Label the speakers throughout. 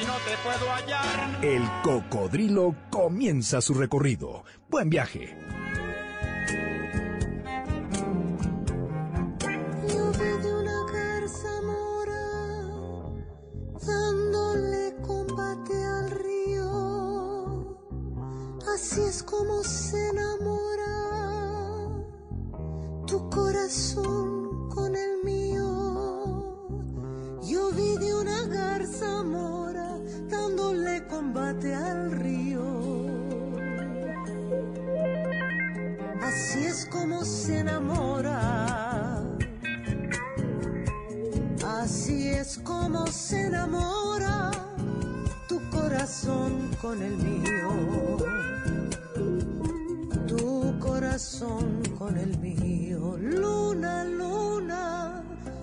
Speaker 1: y no te puedo hallar.
Speaker 2: El Cocodrilo comienza su recorrido. Buen viaje.
Speaker 3: Yo vi de una garza mora dándole combate al río. Así es como se enamora tu corazón con el mío. Yo vi de una garza mora combate al río. Así es como se enamora. Así es como se enamora tu corazón con el mío. Tu corazón con el mío. Luna, luna,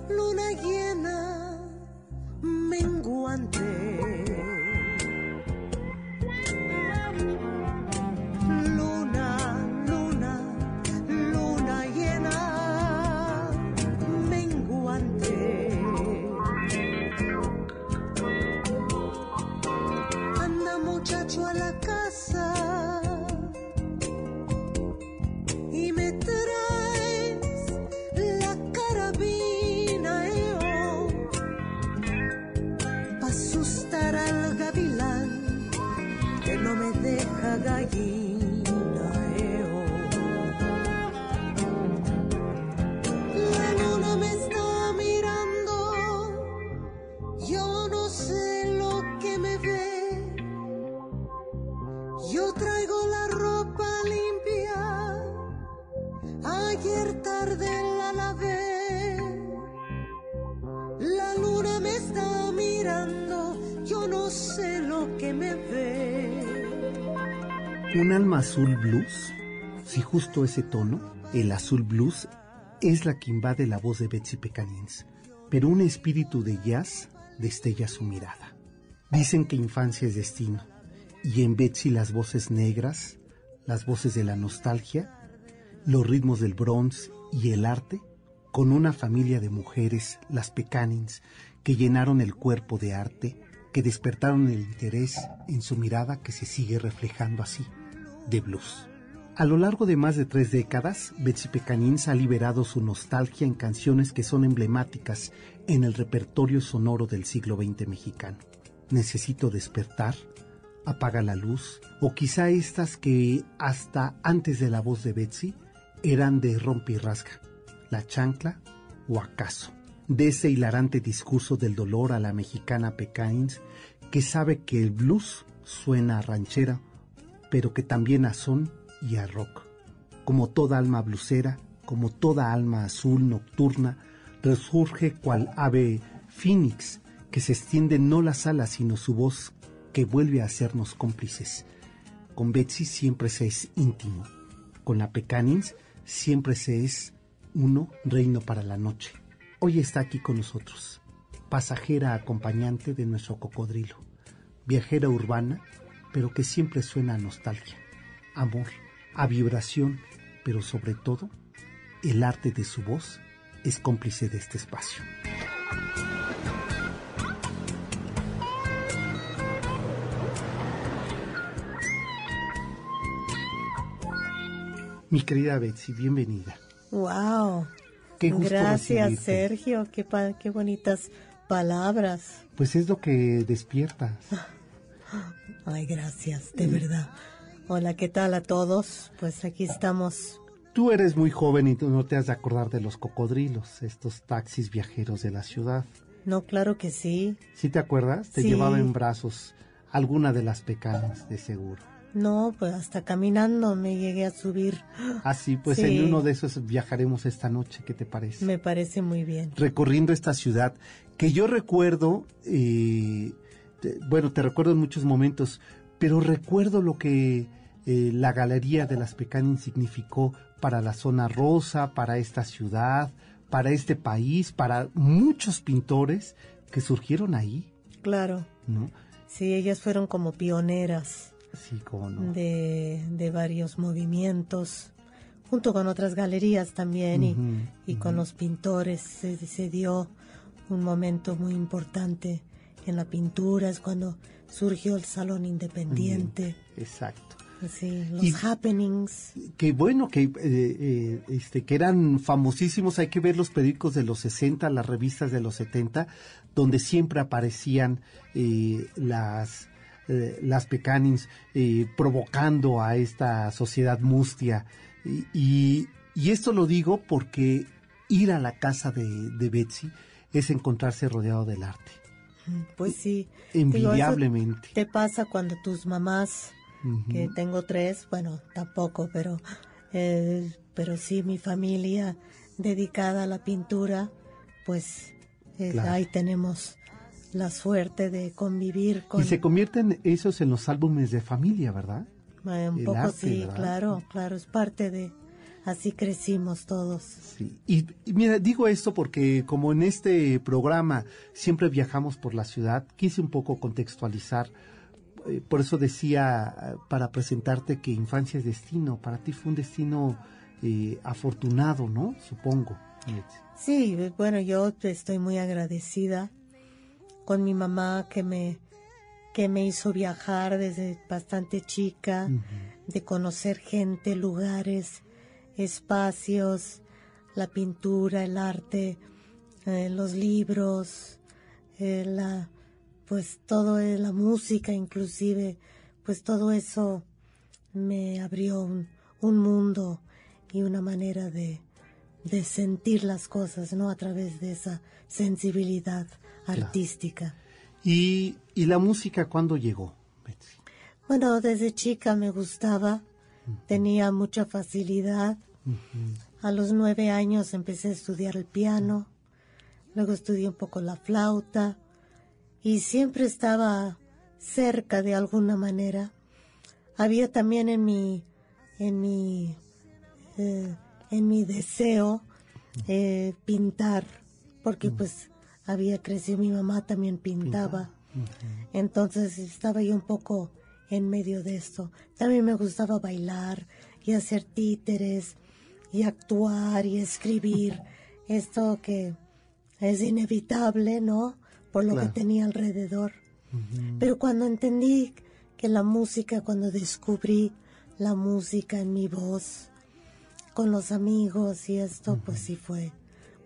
Speaker 3: luna llena, menguante.
Speaker 4: Un alma azul blues, si justo ese tono, el azul blues, es la que invade la voz de Betsy Pecanins, pero un espíritu de jazz destella su mirada. Dicen que infancia es destino, y en Betsy las voces negras, las voces de la nostalgia, los ritmos del bronze y el arte, con una familia de mujeres, las Pecanins, que llenaron el cuerpo de arte, que despertaron el interés en su mirada que se sigue reflejando así, de blues. A lo largo de más de tres décadas, Betsy Pecanins ha liberado su nostalgia en canciones que son emblemáticas en el repertorio sonoro del siglo XX mexicano. Necesito despertar, apaga la luz, o quizá estas que hasta antes de la voz de Betsy eran de rompe y rasga, la chancla o acaso, de ese hilarante discurso del dolor a la mexicana Pecanins que sabe que el blues suena a ranchera, pero que también a son y a rock. Como toda alma blusera, como toda alma azul nocturna, resurge cual ave phoenix que se extiende no las alas sino su voz que vuelve a hacernos cómplices. Con Betsy siempre se es íntimo, con la Pecanins siempre se es uno reino para la noche. Hoy está aquí con nosotros, pasajera acompañante de nuestro cocodrilo, viajera urbana, pero que siempre suena a nostalgia, amor, a vibración, pero sobre todo, el arte de su voz es cómplice de este espacio. Mi querida Betsy, bienvenida.
Speaker 5: Wow.
Speaker 4: Qué gusto
Speaker 5: Gracias,
Speaker 4: recibirte.
Speaker 5: Sergio. Qué, qué bonitas palabras.
Speaker 4: Pues es lo que despierta.
Speaker 5: Ay, gracias, de verdad. Hola, ¿qué tal a todos? Pues aquí estamos.
Speaker 4: Tú eres muy joven y tú no te has de acordar de los cocodrilos, estos taxis viajeros de la ciudad.
Speaker 5: No, claro que sí.
Speaker 4: ¿Sí te acuerdas? Te
Speaker 5: Sí.
Speaker 4: llevaba en brazos alguna de las pecanas, de seguro.
Speaker 5: No, pues hasta caminando me llegué a subir.
Speaker 4: Así, pues
Speaker 5: Sí.
Speaker 4: en uno de esos viajaremos esta noche, ¿qué te parece?
Speaker 5: Me parece muy bien.
Speaker 4: Recorriendo esta ciudad que yo recuerdo, eh, te- bueno, te recuerdo en muchos momentos, pero recuerdo lo que eh, la Galería de las Pecanin significó para la zona rosa, para esta ciudad, para este país, para muchos pintores que surgieron ahí.
Speaker 3: Claro.
Speaker 4: ¿no?
Speaker 3: Sí, ellas fueron como pioneras
Speaker 4: Sí, cómo no.
Speaker 3: de, de varios movimientos, junto con otras galerías también y, y con los pintores. Se, se dio un momento muy importante en la pintura, es cuando surgió el Salón Independiente,
Speaker 4: Exacto.
Speaker 3: sí, los
Speaker 4: Y-
Speaker 3: happenings.
Speaker 4: que bueno, que, eh, eh, este, que eran famosísimos. Hay que ver los periódicos de los 60, las revistas de los 70, donde siempre aparecían eh, las, eh, las Pecanins eh, provocando a esta sociedad mustia. Y, y, y esto lo digo porque ir a la casa de, de Betsy es encontrarse rodeado del arte.
Speaker 3: Pues sí. Digo,
Speaker 4: Envidiablemente.
Speaker 3: te pasa cuando tus mamás que tengo tres, bueno, tampoco, pero, eh, pero sí mi familia dedicada a la pintura, pues eh,
Speaker 4: Claro.
Speaker 3: ahí tenemos la suerte de convivir con
Speaker 4: Y se convierten esos en los álbumes de familia, ¿verdad?
Speaker 3: eh, un
Speaker 4: el
Speaker 3: poco
Speaker 4: arte,
Speaker 3: sí,
Speaker 4: ¿verdad?
Speaker 3: claro, claro, es parte de así crecimos todos.
Speaker 4: Sí. Y, y mira, digo esto porque como en este programa siempre viajamos por la ciudad, quise un poco contextualizar. eh, por eso decía para presentarte que infancia es destino. Para ti fue un destino eh, afortunado, ¿no? Supongo.
Speaker 3: Sí, bueno, yo estoy muy agradecida con mi mamá que me que me hizo viajar desde bastante chica, de conocer gente, lugares, espacios, la pintura, el arte, eh, los libros, eh, la pues todo eh, la música inclusive, pues todo eso me abrió un, un mundo y una manera de, de sentir las cosas, ¿no? A través de esa sensibilidad artística.
Speaker 4: ¿Y, y la música cuándo llegó, Betsy?
Speaker 3: Bueno, desde chica me gustaba, tenía mucha facilidad. A los nueve años empecé a estudiar el piano, luego estudié un poco la flauta y siempre estaba cerca de alguna manera. Había también en mi, en mi, eh, en mi deseo eh, pintar, porque pues había crecido, mi mamá también pintaba. Entonces estaba yo un poco en medio de esto. También me gustaba bailar y hacer títeres y actuar y escribir. Esto que es inevitable, ¿no? Por lo
Speaker 4: Claro.
Speaker 3: que tenía alrededor. Pero cuando entendí que la música, cuando descubrí la música en mi voz, con los amigos y esto, pues sí fue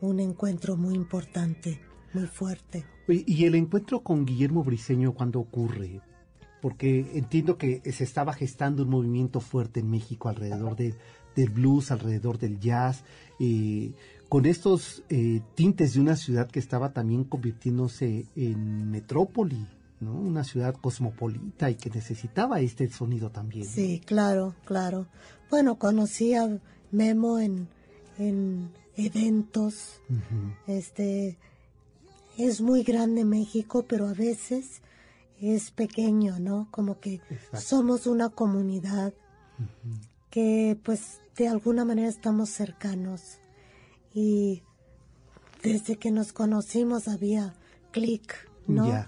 Speaker 3: un encuentro muy importante, muy fuerte.
Speaker 4: ¿Y el encuentro con Guillermo Briseño cuándo ocurre? Porque entiendo que se estaba gestando un movimiento fuerte en México alrededor de- del blues, alrededor del jazz, eh, con estos eh, tintes de una ciudad que estaba también convirtiéndose en metrópoli, ¿no? Una ciudad cosmopolita y que necesitaba este sonido también.
Speaker 3: Sí, claro, claro. Bueno, conocí a Memo en, en eventos. Este es muy grande México, pero a veces es pequeño, ¿no? Como que
Speaker 4: Exacto.
Speaker 3: somos una comunidad que pues de alguna manera estamos cercanos y desde que nos conocimos había clic, ¿no?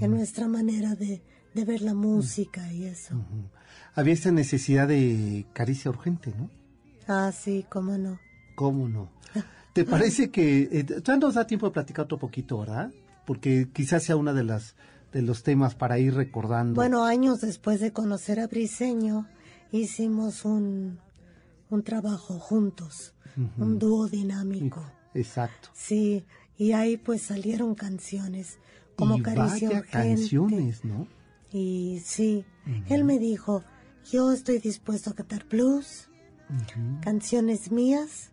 Speaker 3: En nuestra manera de, de ver la música y eso.
Speaker 4: Había esta necesidad de caricia urgente, ¿no?
Speaker 3: Ah, sí, cómo no.
Speaker 4: ¿Cómo no? ¿Te parece que eh, ya nos da tiempo de platicar otro poquito, verdad? Porque quizás sea una de las de los temas para ir recordando.
Speaker 3: Bueno, años después de conocer a Briseño, hicimos un, un trabajo juntos, un dúo dinámico.
Speaker 4: Exacto.
Speaker 3: Sí, y ahí pues salieron canciones como
Speaker 4: y vaya canciones, ¿no?
Speaker 3: Y sí, él me dijo, yo estoy dispuesto a cantar blues, canciones mías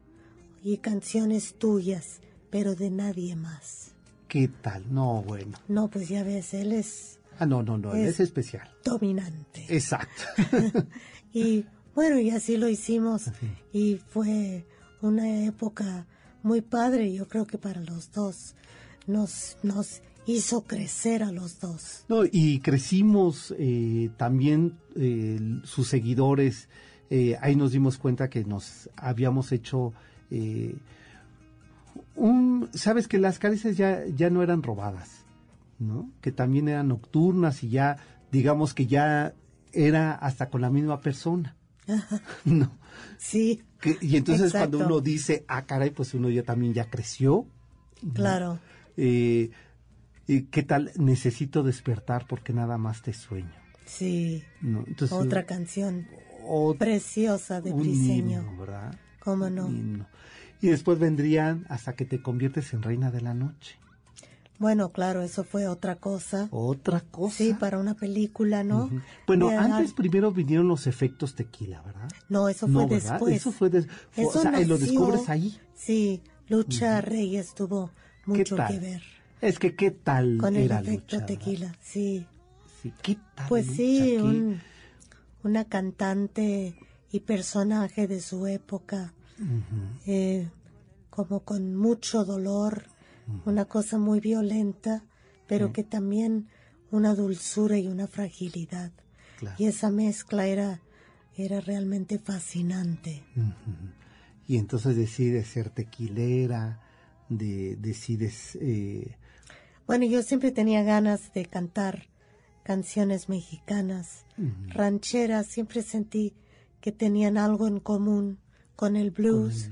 Speaker 3: y canciones tuyas, pero de nadie más.
Speaker 4: ¿Qué tal? No, bueno.
Speaker 3: No, pues ya ves, él es
Speaker 4: Ah, no, no, no,
Speaker 3: Es-
Speaker 4: es especial.
Speaker 3: dominante.
Speaker 4: Exacto.
Speaker 3: Y bueno, y así lo hicimos. Y fue una época muy padre, yo creo que para los dos. Nos, nos hizo crecer a los dos.
Speaker 4: No, y crecimos eh, también eh, sus seguidores. eh, ahí nos dimos cuenta que nos habíamos hecho eh, un, sabes que las caricias ya ya no eran robadas, ¿no? Que también eran nocturnas y ya, digamos que ya era hasta con la misma persona, ¿no?
Speaker 3: Sí,
Speaker 4: Que- y entonces
Speaker 3: Exacto.
Speaker 4: cuando uno dice, ah, caray, pues uno ya también ya creció,
Speaker 3: claro.
Speaker 4: eh, y ¿qué tal? Necesito despertar porque nada más te sueño.
Speaker 3: Sí,
Speaker 4: ¿no? Entonces,
Speaker 3: otra canción preciosa de
Speaker 4: un
Speaker 3: Briseño.
Speaker 4: himno, ¿verdad?
Speaker 3: ¿Cómo
Speaker 4: Un
Speaker 3: no?
Speaker 4: himno. Y después vendrían hasta que te conviertes en reina de la noche.
Speaker 3: Bueno, claro, eso fue otra cosa.
Speaker 4: Otra cosa.
Speaker 3: Sí, para una película, ¿no?
Speaker 4: Ujú. Bueno,
Speaker 3: De
Speaker 4: antes primero vinieron los efectos tequila, ¿verdad?
Speaker 3: No, eso fue después.
Speaker 4: Eso fue des- fue- o sea, y lo
Speaker 3: nació-
Speaker 4: descubres ahí.
Speaker 3: Sí, Lucha Reyes tuvo mucho que ver
Speaker 4: Es que qué tal
Speaker 3: con el
Speaker 4: era
Speaker 3: efecto
Speaker 4: Lucha,
Speaker 3: tequila,
Speaker 4: ¿verdad?
Speaker 3: sí.
Speaker 4: Sí, ¿qué tal
Speaker 3: Pues
Speaker 4: Lucha?
Speaker 3: sí,
Speaker 4: ¿Qué-
Speaker 3: un- una cantante y personaje de su época, eh, como con mucho dolor, una cosa muy violenta, pero que también una dulzura y una fragilidad.
Speaker 4: Claro.
Speaker 3: Y esa mezcla era, era realmente fascinante.
Speaker 4: Y entonces decides ser tequilera, de, decides... eh,
Speaker 3: Bueno, yo siempre tenía ganas de cantar canciones mexicanas, rancheras, siempre sentí que tenían algo en común con el blues,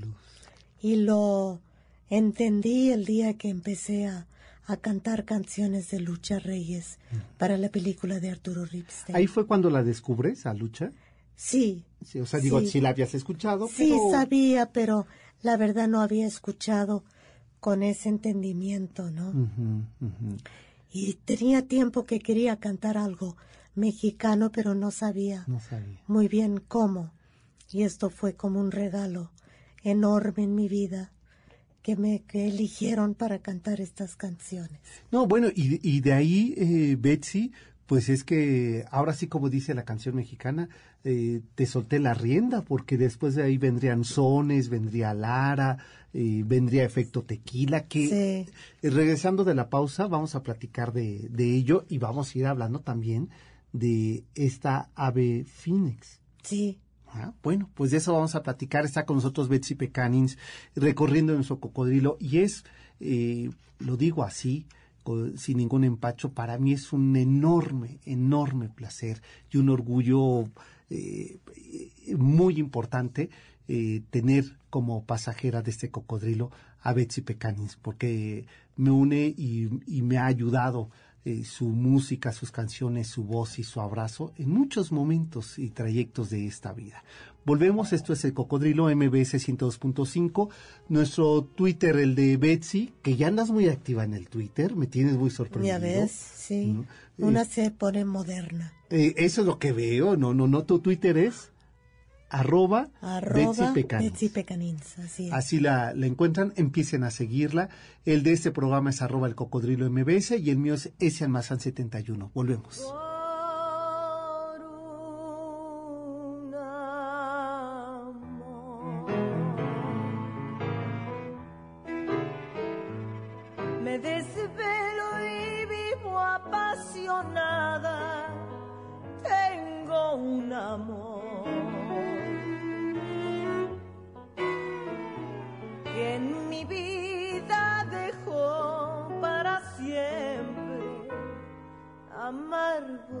Speaker 3: y lo entendí el día que empecé a, a cantar canciones de Lucha Reyes para la película de Arturo Ripstein.
Speaker 4: Ahí fue cuando la descubres, a Lucha.
Speaker 3: Sí,
Speaker 4: Sí, o sea, digo,
Speaker 3: Sí.
Speaker 4: sí la habías escuchado,
Speaker 3: sí
Speaker 4: pero...
Speaker 3: sabía, pero la verdad no había escuchado con ese entendimiento, ¿no? Y tenía tiempo que quería cantar algo mexicano, pero no sabía
Speaker 4: No sabía.
Speaker 3: muy bien cómo. Y esto fue como un regalo enorme en mi vida que me que eligieron para cantar estas canciones.
Speaker 4: No, bueno, y, y de ahí, eh, Betsy, pues es que ahora sí, como dice la canción mexicana, eh, te solté la rienda, porque después de ahí vendrían sones, vendría Lara, eh, vendría efecto tequila, que
Speaker 3: Sí.
Speaker 4: eh, regresando de la pausa vamos a platicar de, de ello y vamos a ir hablando también de esta ave Phoenix.
Speaker 3: Sí,
Speaker 4: Ah, bueno, pues de eso vamos a platicar. Está con nosotros Betsy Pecanins recorriendo nuestro cocodrilo y es, eh, lo digo así, sin ningún empacho, para mí es un enorme, enorme placer y un orgullo eh, muy importante eh, tener como pasajera de este cocodrilo a Betsy Pecanins, porque me une y me ha ayudado eh, su música, sus canciones, su voz y su abrazo en muchos momentos y trayectos de esta vida. Volvemos, esto es el Cocodrilo MBS 102.5, nuestro Twitter, el de Betsy, que ya andas muy activa en el Twitter, me tienes muy sorprendido.
Speaker 3: ya ves, sí. Una
Speaker 4: Eh,
Speaker 3: se pone moderna.
Speaker 4: eh, eso es lo que veo, no, no, no, tu Twitter es arroba,
Speaker 3: Arroba
Speaker 4: Betsy Pecanins.
Speaker 3: Betsy Pecanins, así es.
Speaker 4: Así la, la encuentran, empiecen a seguirla. El de este programa es arroba el cocodrilo MBS y el mío es ese almazán 71. Volvemos.
Speaker 6: Por amargo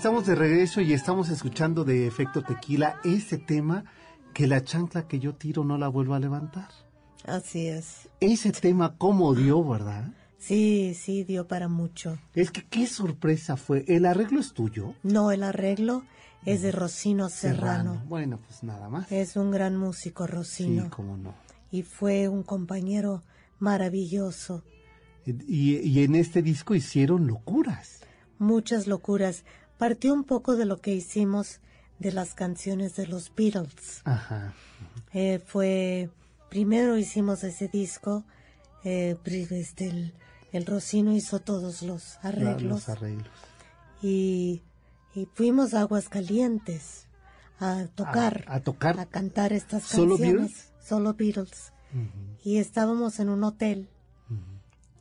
Speaker 4: Estamos de regreso y estamos escuchando de Efecto Tequila ese tema que la chancla que yo tiro no la vuelvo a levantar.
Speaker 3: Así es.
Speaker 4: Ese tema cómo dio, ¿verdad?
Speaker 3: Sí, sí, dio para mucho.
Speaker 4: Es que qué sorpresa fue. ¿El arreglo es tuyo?
Speaker 3: No, el arreglo es de Rocino Serrano.
Speaker 4: Bueno, pues nada más.
Speaker 3: Es un gran músico, Rocino.
Speaker 4: Sí, cómo no.
Speaker 3: Y fue un compañero maravilloso.
Speaker 4: Y, y en este disco hicieron locuras.
Speaker 3: Muchas locuras. Partió un poco de lo que hicimos de las canciones de los Beatles.
Speaker 4: Ajá.
Speaker 3: Eh, fue primero hicimos ese disco, eh, este, el, el Rocino hizo todos los arreglos
Speaker 4: Los arreglos.
Speaker 3: y, y fuimos a Aguascalientes a tocar,
Speaker 4: A- a tocar.
Speaker 3: a cantar estas
Speaker 4: ¿Solo
Speaker 3: canciones,
Speaker 4: Beatles?
Speaker 3: solo Beatles. Y estábamos en un hotel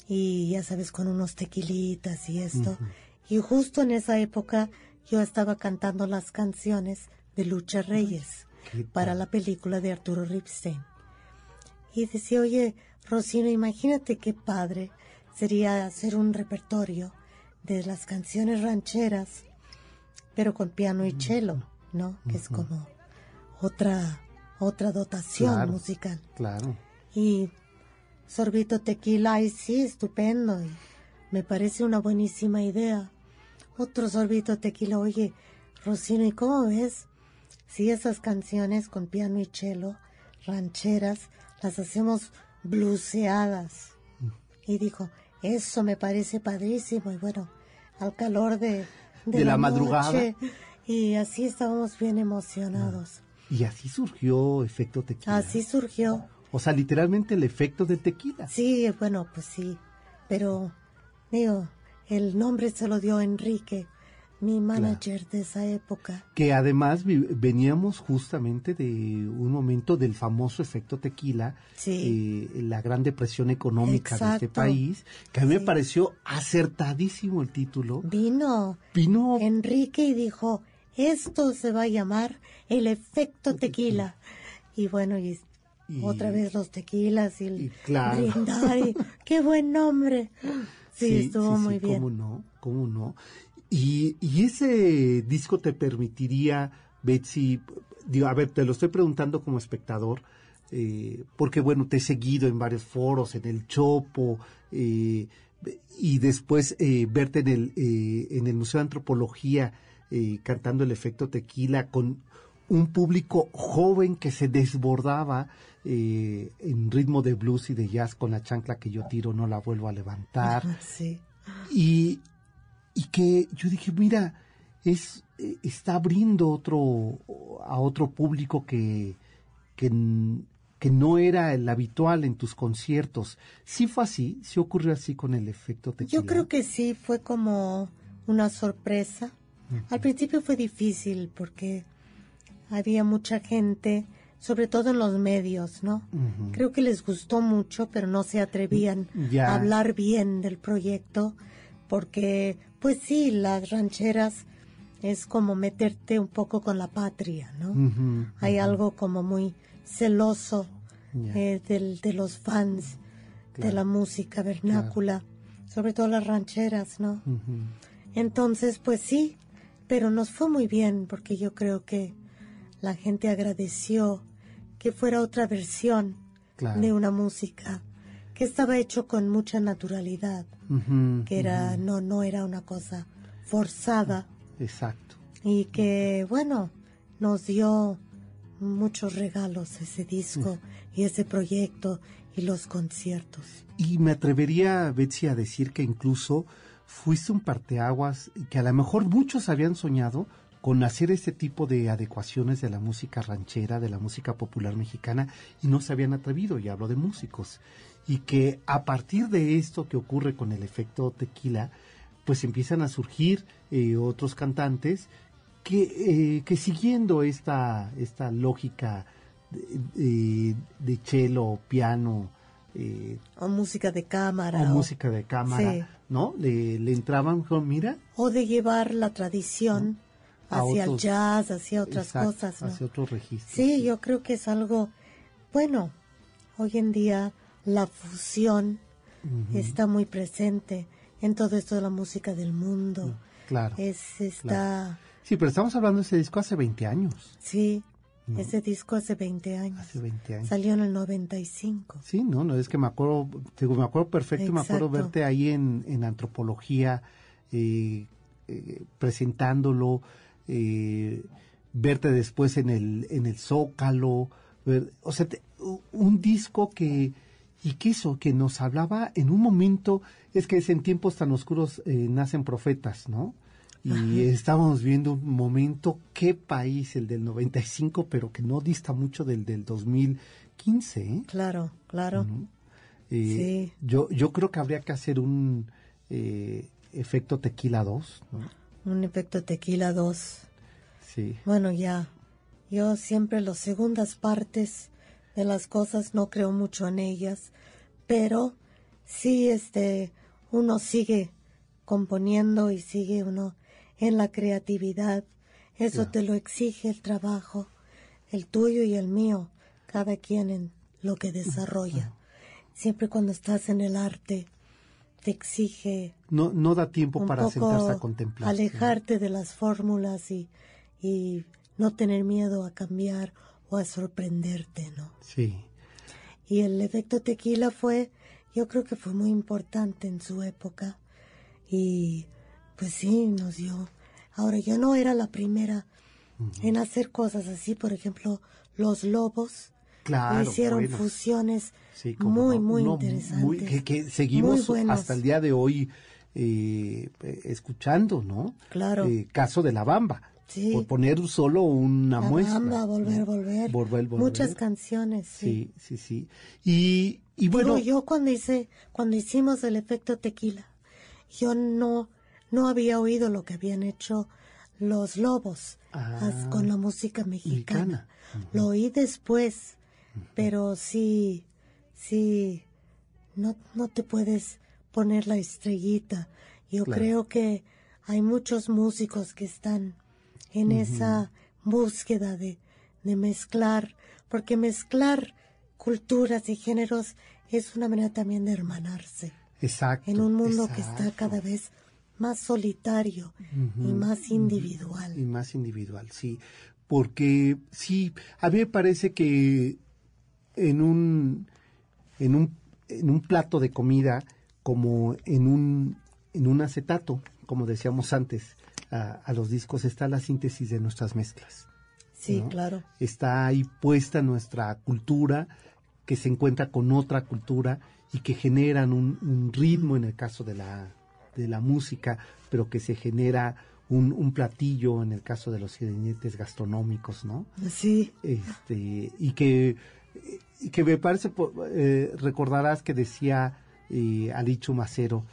Speaker 3: y ya sabes con unos tequilitas y esto. Y justo en esa época yo estaba cantando las canciones de Lucha Reyes para la película de Arturo Ripstein. Y decía, oye, Rocino, imagínate qué padre sería hacer un repertorio de las canciones rancheras, pero con piano y cello, ¿no? Que es como otra, otra dotación
Speaker 4: Claro.
Speaker 3: musical.
Speaker 4: Claro.
Speaker 3: Y sorbito tequila, ay sí, estupendo. y me parece una buenísima idea. Otro sorbito tequila, oye, Rocino, ¿y cómo ves? Si esas canciones con piano y cello, rancheras, las hacemos bluseadas. Y dijo, eso me parece padrísimo. Y bueno, al calor de,
Speaker 4: De la madrugada.
Speaker 3: noche, Y así estábamos bien emocionados.
Speaker 4: Y así surgió Efecto Tequila.
Speaker 3: Así surgió.
Speaker 4: O sea, literalmente el efecto del tequila.
Speaker 3: Sí, bueno, pues sí. Pero, digo, el nombre se lo dio Enrique, mi manager de esa época.
Speaker 4: Que además veníamos justamente de un momento del famoso efecto tequila,
Speaker 3: Sí.
Speaker 4: eh, la gran depresión económica de este país, que a mí me pareció acertadísimo el título.
Speaker 3: Vino
Speaker 4: Vino
Speaker 3: Enrique y dijo, esto se va a llamar el efecto tequila. Y bueno, y,
Speaker 4: Y-
Speaker 3: otra vez los tequilas y el
Speaker 4: y claro.
Speaker 3: brindar y- ¡Qué buen nombre! Sí, estuvo
Speaker 4: sí,
Speaker 3: muy
Speaker 4: sí,
Speaker 3: bien.
Speaker 4: ¿Cómo no? ¿Cómo no? Y, y ese disco te permitiría, Betsy, digo, a ver, te lo estoy preguntando como espectador, eh, porque bueno, te he seguido en varios foros, en el Chopo, eh, y después eh, verte en el, eh, en el Museo de Antropología eh, cantando el efecto tequila con un público joven que se desbordaba eh, en ritmo de blues y de jazz con la chancla que yo tiro no la vuelvo a levantar
Speaker 3: Sí.
Speaker 4: y, y que yo dije mira es eh, está abriendo otro a otro público que que, que no era el habitual en tus conciertos sí fue así sí ocurrió así con el efecto tequila
Speaker 3: Yo creo que sí, fue como una sorpresa. Al principio fue difícil porque había mucha gente, sobre todo en los medios, ¿no? Creo que les gustó mucho, pero no se atrevían a hablar bien del proyecto porque, pues sí, las rancheras es como meterte un poco con la patria, ¿no? Hay algo como muy celoso eh, del- de los fans de la música vernácula, sobre todo las rancheras, ¿no? Entonces, pues sí, pero nos fue muy bien porque yo creo que la gente agradeció que fuera otra versión
Speaker 4: Claro.
Speaker 3: de una música que estaba hecho con mucha naturalidad, que era no no era una cosa forzada
Speaker 4: exacto
Speaker 3: y que bueno, nos dio muchos regalos ese disco y ese proyecto y los conciertos.
Speaker 4: Y me atrevería, Betsy, a decir que incluso fuiste un parteaguas que a lo mejor muchos habían soñado con hacer este tipo de adecuaciones de la música ranchera, de la música popular mexicana, y no se habían atrevido, y hablo de músicos. Y que a partir de esto que ocurre con el efecto tequila, pues empiezan a surgir eh, otros cantantes que, eh, que siguiendo esta, esta lógica de, de, cello, piano, eh,
Speaker 3: O música de cámara.
Speaker 4: o
Speaker 3: o-
Speaker 4: música de cámara,
Speaker 3: Sí.
Speaker 4: ¿no? Le, le entraban, mira,
Speaker 3: O de llevar la tradición Hacia el jazz, hacia otras
Speaker 4: exacto,
Speaker 3: cosas. ¿no?
Speaker 4: hacia otros registros.
Speaker 3: Sí, yo creo que es algo bueno. Hoy en día la fusión está muy presente en todo esto de la música del mundo.
Speaker 4: Claro.
Speaker 3: Es está
Speaker 4: Sí, pero estamos hablando de ese disco hace 20 años.
Speaker 3: sí, ese disco hace 20 años.
Speaker 4: Hace 20 años.
Speaker 3: Salió en el 95.
Speaker 4: Sí, no, no, es que me acuerdo, digo, me acuerdo perfecto, y me acuerdo
Speaker 3: Exacto.
Speaker 4: verte ahí en, en antropología, eh, eh, presentándolo, eh, verte después en el, en el Zócalo, ver- o sea, te- un disco que, y que eso, que nos hablaba en un momento, es que es en tiempos tan oscuros eh, nacen profetas, ¿no? Y estábamos viendo un momento, qué país, el del 95, pero que no dista mucho del del 2015, ¿eh?
Speaker 3: Claro, claro.
Speaker 4: Eh,
Speaker 3: Sí.
Speaker 4: yo, yo creo que habría que hacer un eh, efecto tequila 2, ¿no?
Speaker 3: Un efecto tequila 2.
Speaker 4: Sí.
Speaker 3: Bueno, ya. Yo siempre las segundas partes de las cosas no creo mucho en ellas, pero sí, este, uno sigue componiendo y sigue uno en la creatividad. Eso te lo exige el trabajo, el tuyo y el mío, cada quien en lo que desarrolla. Siempre cuando estás en el arte, te exige
Speaker 4: No, no da tiempo para
Speaker 3: poco
Speaker 4: sentarse a contemplar. ¿no?
Speaker 3: alejarte de las fórmulas y, y no tener miedo a cambiar o a sorprenderte, ¿no?
Speaker 4: Sí.
Speaker 3: Y el efecto tequila fue, yo creo que fue muy importante en su época y pues sí, nos dio. Ahora, yo no era la primera en hacer cosas así, por ejemplo, los lobos
Speaker 4: Claro.
Speaker 3: hicieron
Speaker 4: bueno.
Speaker 3: fusiones
Speaker 4: Sí,
Speaker 3: muy,
Speaker 4: no,
Speaker 3: muy
Speaker 4: no, muy- que, seguimos hasta el día de hoy eh, escuchando, ¿no?
Speaker 3: Claro.
Speaker 4: Eh, caso de la Bamba.
Speaker 3: Sí.
Speaker 4: Por poner solo una
Speaker 3: La
Speaker 4: muestra.
Speaker 3: Bamba, volver,
Speaker 4: ¿no?
Speaker 3: volver.
Speaker 4: Volver, volver.
Speaker 3: Muchas canciones, sí.
Speaker 4: Sí, sí, sí. Y, y bueno,
Speaker 3: Digo, yo cuando hice, cuando hicimos el efecto tequila, yo no, no había oído lo que habían hecho los lobos
Speaker 4: Ah,
Speaker 3: con la música
Speaker 4: mexicana.
Speaker 3: mexicana. Lo oí después, pero sí, sí, no, no te puedes poner la estrellita. Yo
Speaker 4: Claro.
Speaker 3: creo que hay muchos músicos que están en esa búsqueda de, de mezclar, porque mezclar culturas y géneros es una manera también de hermanarse
Speaker 4: exacto.
Speaker 3: en un mundo que está cada vez más solitario y más individual.
Speaker 4: Y más individual, sí. Porque sí, a mí me parece que en un, en un, en un plato de comida, como en un, en un acetato, como decíamos antes, a, a los discos está la síntesis de nuestras mezclas.
Speaker 3: Sí,
Speaker 4: ¿no?
Speaker 3: claro.
Speaker 4: Está ahí puesta nuestra cultura que se encuentra con otra cultura y que generan un, un ritmo en el caso de la, de la música, pero que se genera un, un platillo en el caso de los ingredientes gastronómicos, ¿no?
Speaker 3: Sí,
Speaker 4: Este, y que, que me parece, eh, recordarás que decía eh, Alicho Macero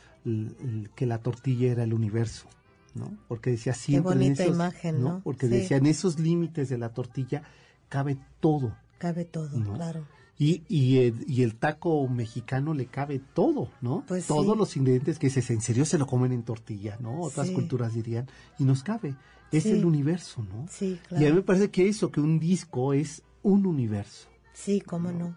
Speaker 4: que la tortilla era el universo, ¿no? Porque decía siempre en
Speaker 3: bonita
Speaker 4: esos-
Speaker 3: imagen, ¿no?
Speaker 4: Porque
Speaker 3: Sí.
Speaker 4: decía en esos límites de la tortilla cabe todo.
Speaker 3: cabe todo,
Speaker 4: No.
Speaker 3: claro.
Speaker 4: Y, y, el, y el taco mexicano le cabe todo, ¿no?
Speaker 3: Pues
Speaker 4: Todos
Speaker 3: sí.
Speaker 4: los ingredientes que dices, en serio se lo comen en tortilla, ¿no? Otras
Speaker 3: Sí.
Speaker 4: culturas dirían, y nos cabe. Es el universo, ¿no?
Speaker 3: Sí,
Speaker 4: Y a mí me
Speaker 3: claro.
Speaker 4: parece que eso, que un disco es un universo.
Speaker 3: Sí, cómo no.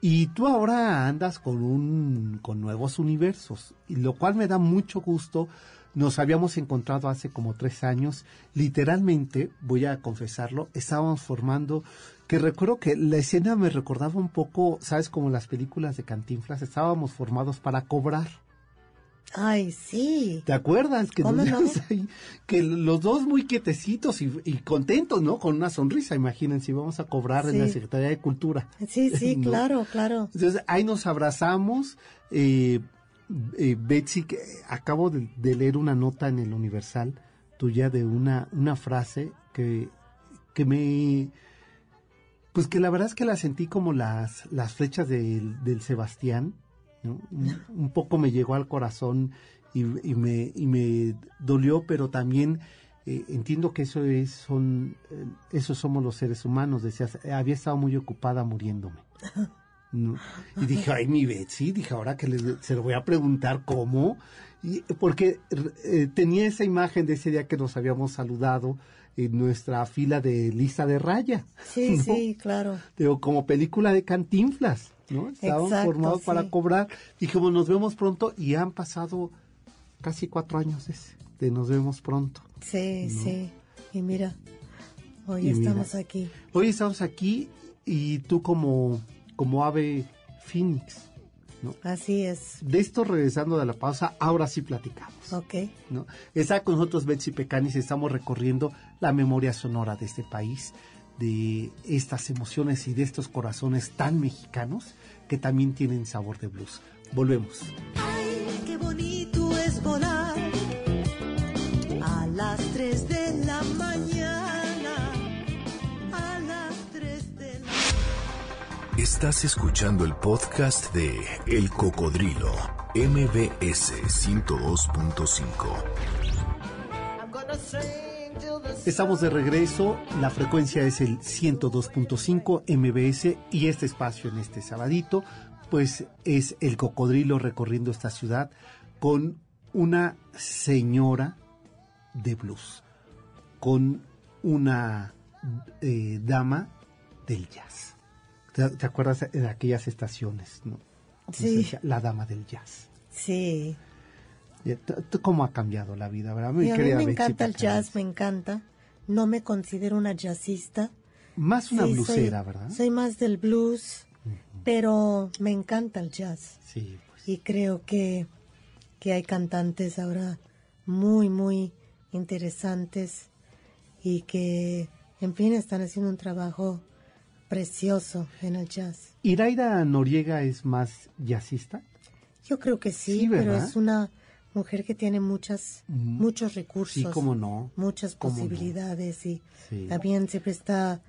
Speaker 4: Y tú ahora andas con un con nuevos universos, y lo cual me da mucho gusto. Nos habíamos encontrado hace como tres años, literalmente, voy a confesarlo, estábamos formando, que recuerdo que la escena me recordaba un poco, sabes, como las películas de Cantinflas, estábamos formados para cobrar.
Speaker 3: Ay, sí.
Speaker 4: ¿Te acuerdas? Que,
Speaker 3: ¿Cómo
Speaker 4: nos
Speaker 3: no?
Speaker 4: vimos ahí? que los dos muy quietecitos y, y contentos, ¿no? Con una sonrisa, imagínense, íbamos a cobrar en la. Secretaría de Cultura.
Speaker 3: Sí, sí,
Speaker 4: ¿No?
Speaker 3: claro, claro.
Speaker 4: Entonces ahí nos abrazamos. eh, eh, Betsy, que acabo de, de leer una nota en el Universal tuya de una, una frase que, que me... Pues que la verdad es que la sentí como las, las flechas del, del Sebastián. Un, poco me llegó al corazón y, me, y me dolió, pero también eh, entiendo que eso es, son, eh, eso somos los seres humanos. Decías, "Eh, había estado muy ocupada muriéndome. Y dije, ay, mi Betsy, dije, ahora que se lo voy a preguntar cómo. Y, porque tenía esa imagen de ese día que nos habíamos saludado en nuestra fila de lista de raya.
Speaker 3: Sí, sí, claro.
Speaker 4: Digo, como película de cantinflas, ¿no? Estaban formados para cobrar. Dijimos, nos vemos pronto y han pasado casi cuatro años de nos vemos pronto.
Speaker 3: Sí, sí. Y mira, hoy estamos aquí.
Speaker 4: Hoy estamos aquí y tú como, como ave Phoenix. ¿No?
Speaker 3: Así es.
Speaker 4: De esto regresando de la pausa, ahora sí platicamos.
Speaker 3: Ok.
Speaker 4: ¿no? Está con nosotros Betsy Pecanis, estamos recorriendo la memoria sonora de este país, de estas emociones y de estos corazones tan mexicanos que también tienen sabor de blues. Volvemos.
Speaker 6: Ay,
Speaker 2: Estás escuchando el podcast de El Cocodrilo, MBS 102.5.
Speaker 4: Estamos de regreso, la frecuencia es el 102.5 MBS y este espacio en este sabadito pues es el cocodrilo recorriendo esta ciudad con una señora de blues, con una eh, dama del jazz. ¿Te, acuerdas de aquellas estaciones? ¿no?
Speaker 3: Sí.
Speaker 4: La dama del jazz.
Speaker 3: Sí.
Speaker 4: ¿Cómo ha cambiado la vida, verdad?
Speaker 3: a mí me encanta el jazz, me encanta. No me considero una jazzista.
Speaker 4: Más una bluesera, ¿verdad?
Speaker 3: Soy más del blues, pero me encanta el jazz.
Speaker 4: Sí. Pues.
Speaker 3: Y creo que, que hay cantantes ahora muy, muy interesantes y que, en fin, están haciendo un trabajo precioso en el jazz.
Speaker 4: ¿Iraida Noriega es más jazzista?
Speaker 3: Yo creo que sí, pero es una mujer que tiene muchas muchos recursos.
Speaker 4: Sí, cómo no.
Speaker 3: Muchas posibilidades y también siempre está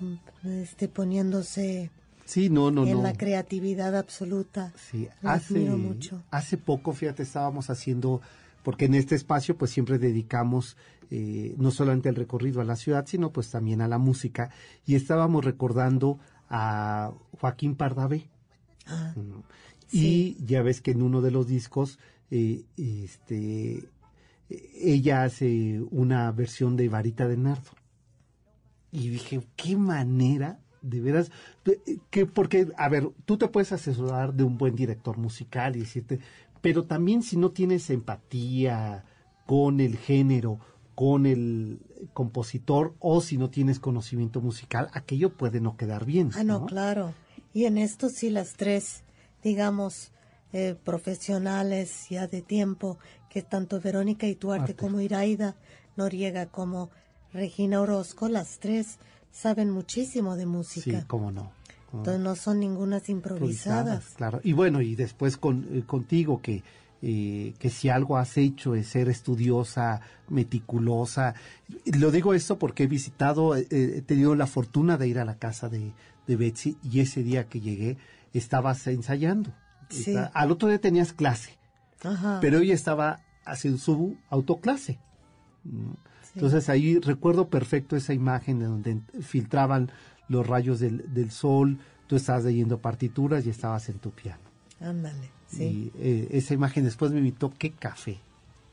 Speaker 3: mm, este, poniéndose
Speaker 4: Sí, no, no,
Speaker 3: en la creatividad absoluta.
Speaker 4: Sí, hace,
Speaker 3: mucho.
Speaker 4: hace poco, fíjate, estábamos haciendo, porque en este espacio pues siempre dedicamos eh, no solamente el recorrido a la ciudad, sino pues también a la música, y estábamos recordando a Joaquín Pardavé.
Speaker 3: Ah,
Speaker 4: y ya ves que en uno de los discos, eh, este, ella hace una versión de Varita de Nardo. Y dije, qué manera de veras, que porque, a ver, tú te puedes asesorar de un buen director musical y decirte, pero también si no tienes empatía con el género, con el compositor o si no tienes conocimiento musical, aquello puede no quedar bien.
Speaker 3: Ah, no, claro. Y en esto sí las tres, digamos, eh, profesionales ya de tiempo, que tanto Verónica y Tuarte como Iraida Noriega como Regina Orozco, las tres saben muchísimo de música.
Speaker 4: Sí, cómo no.
Speaker 3: Entonces no son ningunas improvisadas.
Speaker 4: Claro, y bueno, y después con, eh, contigo que, eh, que si algo has hecho es ser estudiosa, meticulosa. Lo digo esto porque he visitado, eh, he tenido la fortuna de ir a la casa de, de Betsy y ese día que llegué estabas ensayando.
Speaker 3: Sí.
Speaker 4: al otro día tenías clase,
Speaker 3: Ajá.
Speaker 4: pero ella estaba haciendo su autoclase. Entonces ahí recuerdo perfecto esa imagen de donde filtraban los rayos del, del sol, tú estabas leyendo partituras y estabas en tu piano.
Speaker 3: Ándale, sí.
Speaker 4: Y eh, esa imagen después me invitó, ¿qué café?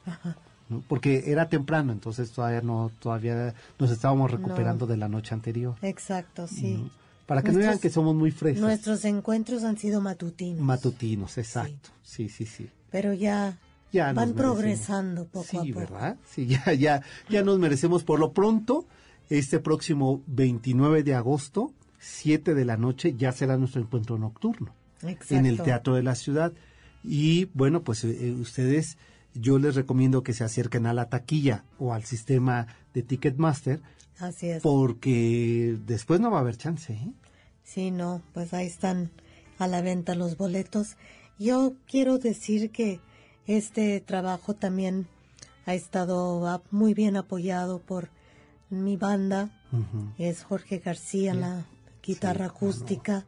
Speaker 3: Ajá.
Speaker 4: ¿no? Porque era temprano, entonces todavía no, todavía nos estábamos recuperando
Speaker 3: No.
Speaker 4: de la noche anterior.
Speaker 3: Exacto, sí.
Speaker 4: ¿no? Para que no digan que somos muy frescos.
Speaker 3: Nuestros encuentros han sido matutinos.
Speaker 4: Matutinos, exacto. Sí, sí, sí.
Speaker 3: pero ya,
Speaker 4: Ya
Speaker 3: van progresando poco
Speaker 4: sí,
Speaker 3: a poco.
Speaker 4: ¿verdad? Sí, ya, ya, ya nos merecemos por lo pronto. Este próximo 29 de agosto, 7 de la noche, ya será nuestro encuentro nocturno
Speaker 3: Exacto.
Speaker 4: en el Teatro de la Ciudad. Y bueno, pues eh, eh, ustedes, yo les recomiendo que se acerquen a la taquilla o al sistema de Ticketmaster,
Speaker 3: Así es.
Speaker 4: porque después no va a haber chance. ¿eh?
Speaker 3: Sí, no, pues ahí están a la venta los boletos. Yo quiero decir que este trabajo también ha estado muy bien apoyado por mi banda. Es Jorge García la guitarra acústica,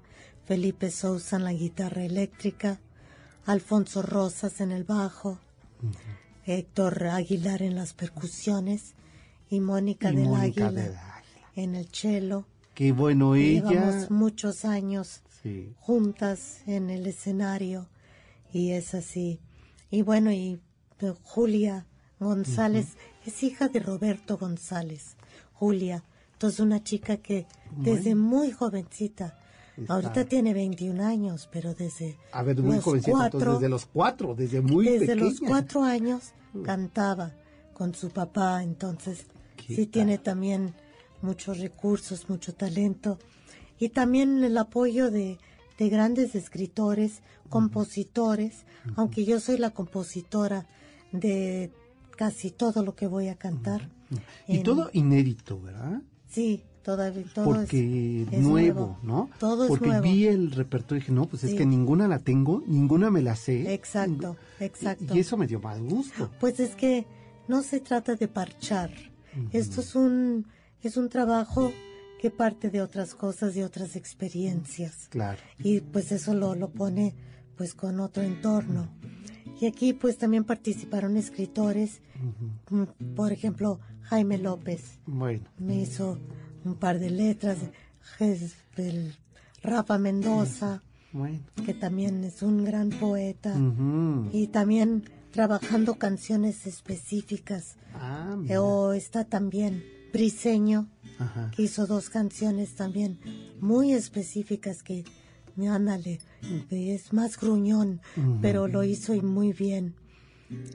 Speaker 3: Felipe Sousa en la guitarra eléctrica, Alfonso Rosas en el bajo, Héctor Aguilar en las percusiones y Mónica
Speaker 4: Y
Speaker 3: del
Speaker 4: Mónica
Speaker 3: Águila
Speaker 4: del Águila.
Speaker 3: en el cello.
Speaker 4: Qué bueno ella.
Speaker 3: Llevamos muchos años
Speaker 4: Sí.
Speaker 3: juntas en el escenario y es así. Y bueno, y de Julia González, es hija de Roberto González, Julia. Entonces una chica que desde muy jovencita, ahorita tiene 21 años, pero desde
Speaker 4: A ver, muy
Speaker 3: los
Speaker 4: entonces,
Speaker 3: cuatro,
Speaker 4: desde los cuatro, desde muy
Speaker 3: desde
Speaker 4: pequeña.
Speaker 3: los cuatro años cantaba con su papá, entonces
Speaker 4: ¿Qué
Speaker 3: sí
Speaker 4: tal?
Speaker 3: tiene también muchos recursos, mucho talento y también el apoyo de, de grandes escritores, compositores, aunque yo soy la compositora de casi todo lo que voy a cantar.
Speaker 4: Y
Speaker 3: En-
Speaker 4: todo inédito, ¿verdad?
Speaker 3: Sí, todavía todo
Speaker 4: Porque
Speaker 3: es
Speaker 4: nuevo, ¿no?
Speaker 3: Todo es
Speaker 4: Porque
Speaker 3: nuevo.
Speaker 4: vi el repertorio y dije, no, pues es que ninguna la tengo, ninguna me la sé.
Speaker 3: Exacto, exacto.
Speaker 4: Y, y eso me dio mal gusto.
Speaker 3: Pues es que no se trata de parchar. Esto es un es un trabajo que parte de otras cosas y otras experiencias.
Speaker 4: Claro.
Speaker 3: Y pues eso lo, lo pone pues con otro entorno. Y aquí pues también participaron escritores, por ejemplo, Jaime López
Speaker 4: Bueno,
Speaker 3: me hizo un par de letras, el Rafa Mendoza,
Speaker 4: bueno.
Speaker 3: que también es un gran poeta y también trabajando canciones específicas.
Speaker 4: Ah.
Speaker 3: O está también Briseño,
Speaker 4: Ajá.
Speaker 3: que hizo dos canciones también muy específicas que, ándale, es más gruñón, pero lo hizo y muy bien.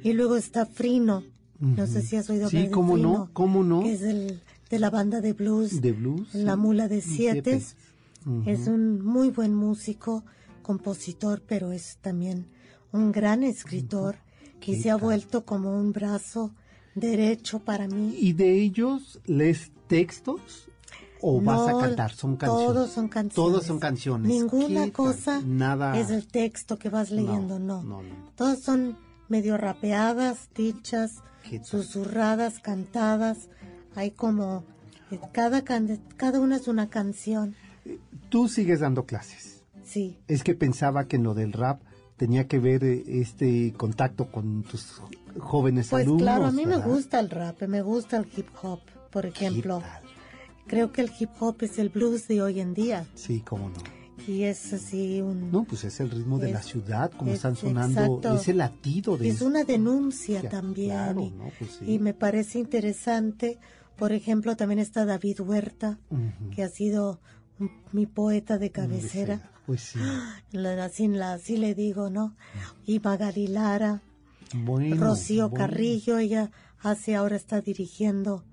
Speaker 3: Y luego está Frino, no sé si has oído
Speaker 4: Sí,
Speaker 3: hablar de
Speaker 4: cómo no, cómo no.
Speaker 3: que es del- de la banda de blues,
Speaker 4: De blues.
Speaker 3: La. Mula de
Speaker 4: Siete.
Speaker 3: Es un muy buen músico, compositor, pero es también un gran escritor y
Speaker 4: ¿Qué
Speaker 3: se ha vuelto como un brazo derecho para mí.
Speaker 4: ¿Y de ellos lees textos o vas a cantar? Son canciones.
Speaker 3: Todos son canciones.
Speaker 4: Todos son canciones.
Speaker 3: Ninguna cosa
Speaker 4: Nada.
Speaker 3: es el texto que vas leyendo, no.
Speaker 4: no, no.
Speaker 3: Todas son medio rapeadas, dichas, susurradas, cantadas. Hay como eh, cada can- cada una es una canción.
Speaker 4: Tú sigues dando clases.
Speaker 3: Sí.
Speaker 4: Es que pensaba que en lo del rap tenía que ver eh, este contacto con tus jóvenes
Speaker 3: Pues
Speaker 4: alumnos.
Speaker 3: claro, a mí me
Speaker 4: ¿verdad?
Speaker 3: gusta el rap, me gusta el hip hop, por ejemplo. Creo que el hip hop es el blues de hoy en día
Speaker 4: Sí, cómo no.
Speaker 3: y es así un
Speaker 4: No, pues es el ritmo de la
Speaker 3: Es-
Speaker 4: ciudad, como
Speaker 3: es-
Speaker 4: están sonando,
Speaker 3: exacto.
Speaker 4: ese latido de...
Speaker 3: es una denuncia también
Speaker 4: claro,
Speaker 3: y,
Speaker 4: ¿no? Pues sí.
Speaker 3: y me parece interesante. Por ejemplo, también está David Huerta, que ha sido mi poeta de cabecera.
Speaker 4: Pues sí.
Speaker 3: La- así, la- así le digo, ¿no? Y Magali Lara,
Speaker 4: Bueno,
Speaker 3: Rocío
Speaker 4: bueno.
Speaker 3: Carrillo, ella hace ahora está dirigiendo